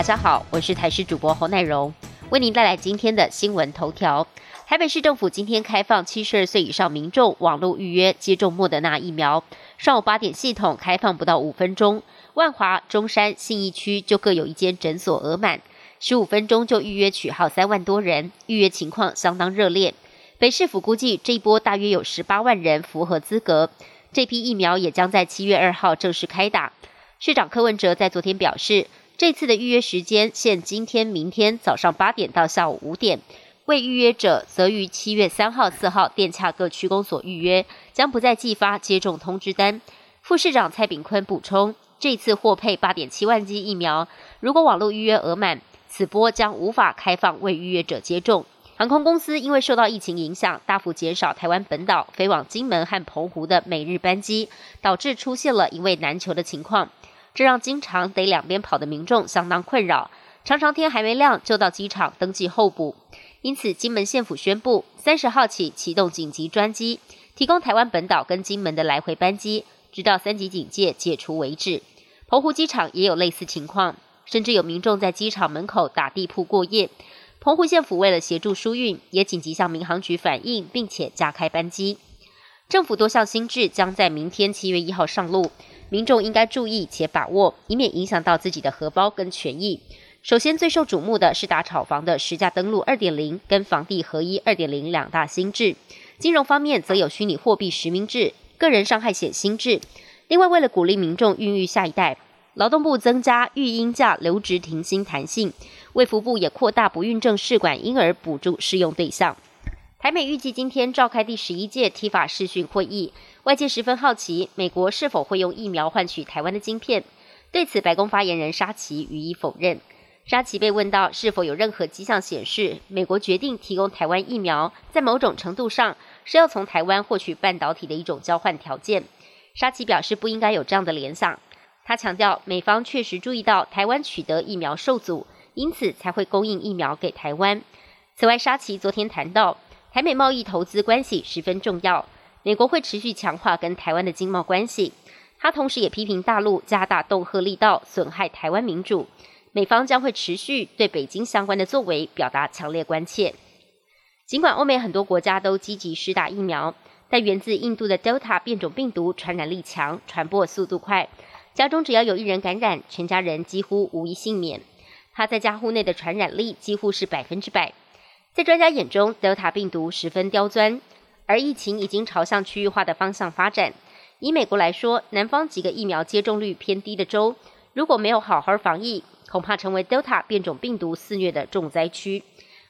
大家好，我是台视主播侯乃荣，为您带来今天的新闻头条。台北市政府今天开放七十二岁以上民众网络预约接种莫德纳疫苗，上午八点系统开放不到五分钟，万华、中山、信义区就各有一间诊所额满，十五分钟就预约取号三万多人，预约情况相当热烈。北市府估计这一波大约有十八万人符合资格，这批疫苗也将在七月二号正式开打。市长柯文哲在昨天表示，这次的预约时间限今天、明天早上八点到下午五点，未预约者则于七月三号、四号电洽各区公所预约，将不再寄发接种通知单。副市长蔡炳坤补充，这次获配八点七万剂疫苗，如果网络预约额满，此波将无法开放未预约者接种。航空公司因为受到疫情影响，大幅减少台湾本岛飞往金门和澎湖的每日班机，导致出现了一位难求的情况。这让经常得两边跑的民众相当困扰，常常天还没亮就到机场登记候补。因此，金门县府宣布，三十号起启动紧急专机，提供台湾本岛跟金门的来回班机，直到三级警戒解除为止。澎湖机场也有类似情况，甚至有民众在机场门口打地铺过夜。澎湖县府为了协助疏运，也紧急向民航局反映，并且加开班机。政府多项新制将在明天七月一号上路。民众应该注意且把握，以免影响到自己的荷包跟权益。首先，最受瞩目的是打炒房的实价登录二点零跟房地合一二点零两大新制。金融方面则有虚拟货币实名制、个人伤害险新制。另外，为了鼓励民众孕育下一代，劳动部增加育婴假留职停薪弹性，卫福部也扩大不孕症试管婴儿补助适用对象。台美预计今天召开第十一届 T 法视讯会议，外界十分好奇美国是否会用疫苗换取台湾的晶片。对此，白宫发言人沙奇予以否认。沙奇被问到是否有任何迹象显示美国决定提供台湾疫苗，在某种程度上是要从台湾获取半导体的一种交换条件，沙奇表示不应该有这样的联想。他强调，美方确实注意到台湾取得疫苗受阻，因此才会供应疫苗给台湾。此外，沙奇昨天谈到。台美贸易投资关系十分重要，美国会持续强化跟台湾的经贸关系。他同时也批评大陆加大恫吓力道，损害台湾民主。美方将会持续对北京相关的作为表达强烈关切。尽管欧美很多国家都积极施打疫苗，但源自印度的 Delta 变种病毒传染力强，传播速度快，家中只要有一人感染，全家人几乎无一幸免。他在家户内的传染力几乎是百分之百。在专家眼中，Delta 病毒十分刁钻，而疫情已经朝向区域化的方向发展。以美国来说，南方几个疫苗接种率偏低的州，如果没有好好防疫，恐怕成为 Delta 变种病毒肆虐的重灾区。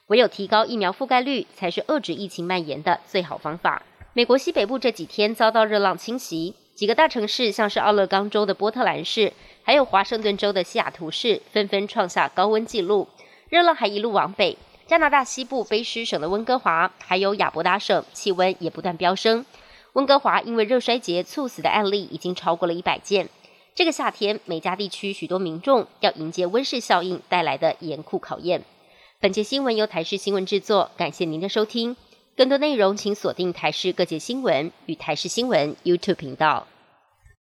唯有提高疫苗覆盖率，才是遏制疫情蔓延的最好方法。美国西北部这几天遭到热浪侵袭，几个大城市，像是奥勒冈州的波特兰市，还有华盛顿州的西雅图市，纷纷创下高温纪录。热浪还一路往北。加拿大西部卑诗省的温哥华，还有亚伯达省，气温也不断飙升。温哥华因为热衰竭猝死的案例已经超过了一百件。这个夏天，美加地区许多民众要迎接温室效应带来的严酷考验。本节新闻由台视新闻制作，感谢您的收听。更多内容请锁定台视各界新闻与台视新闻 YouTube 频道。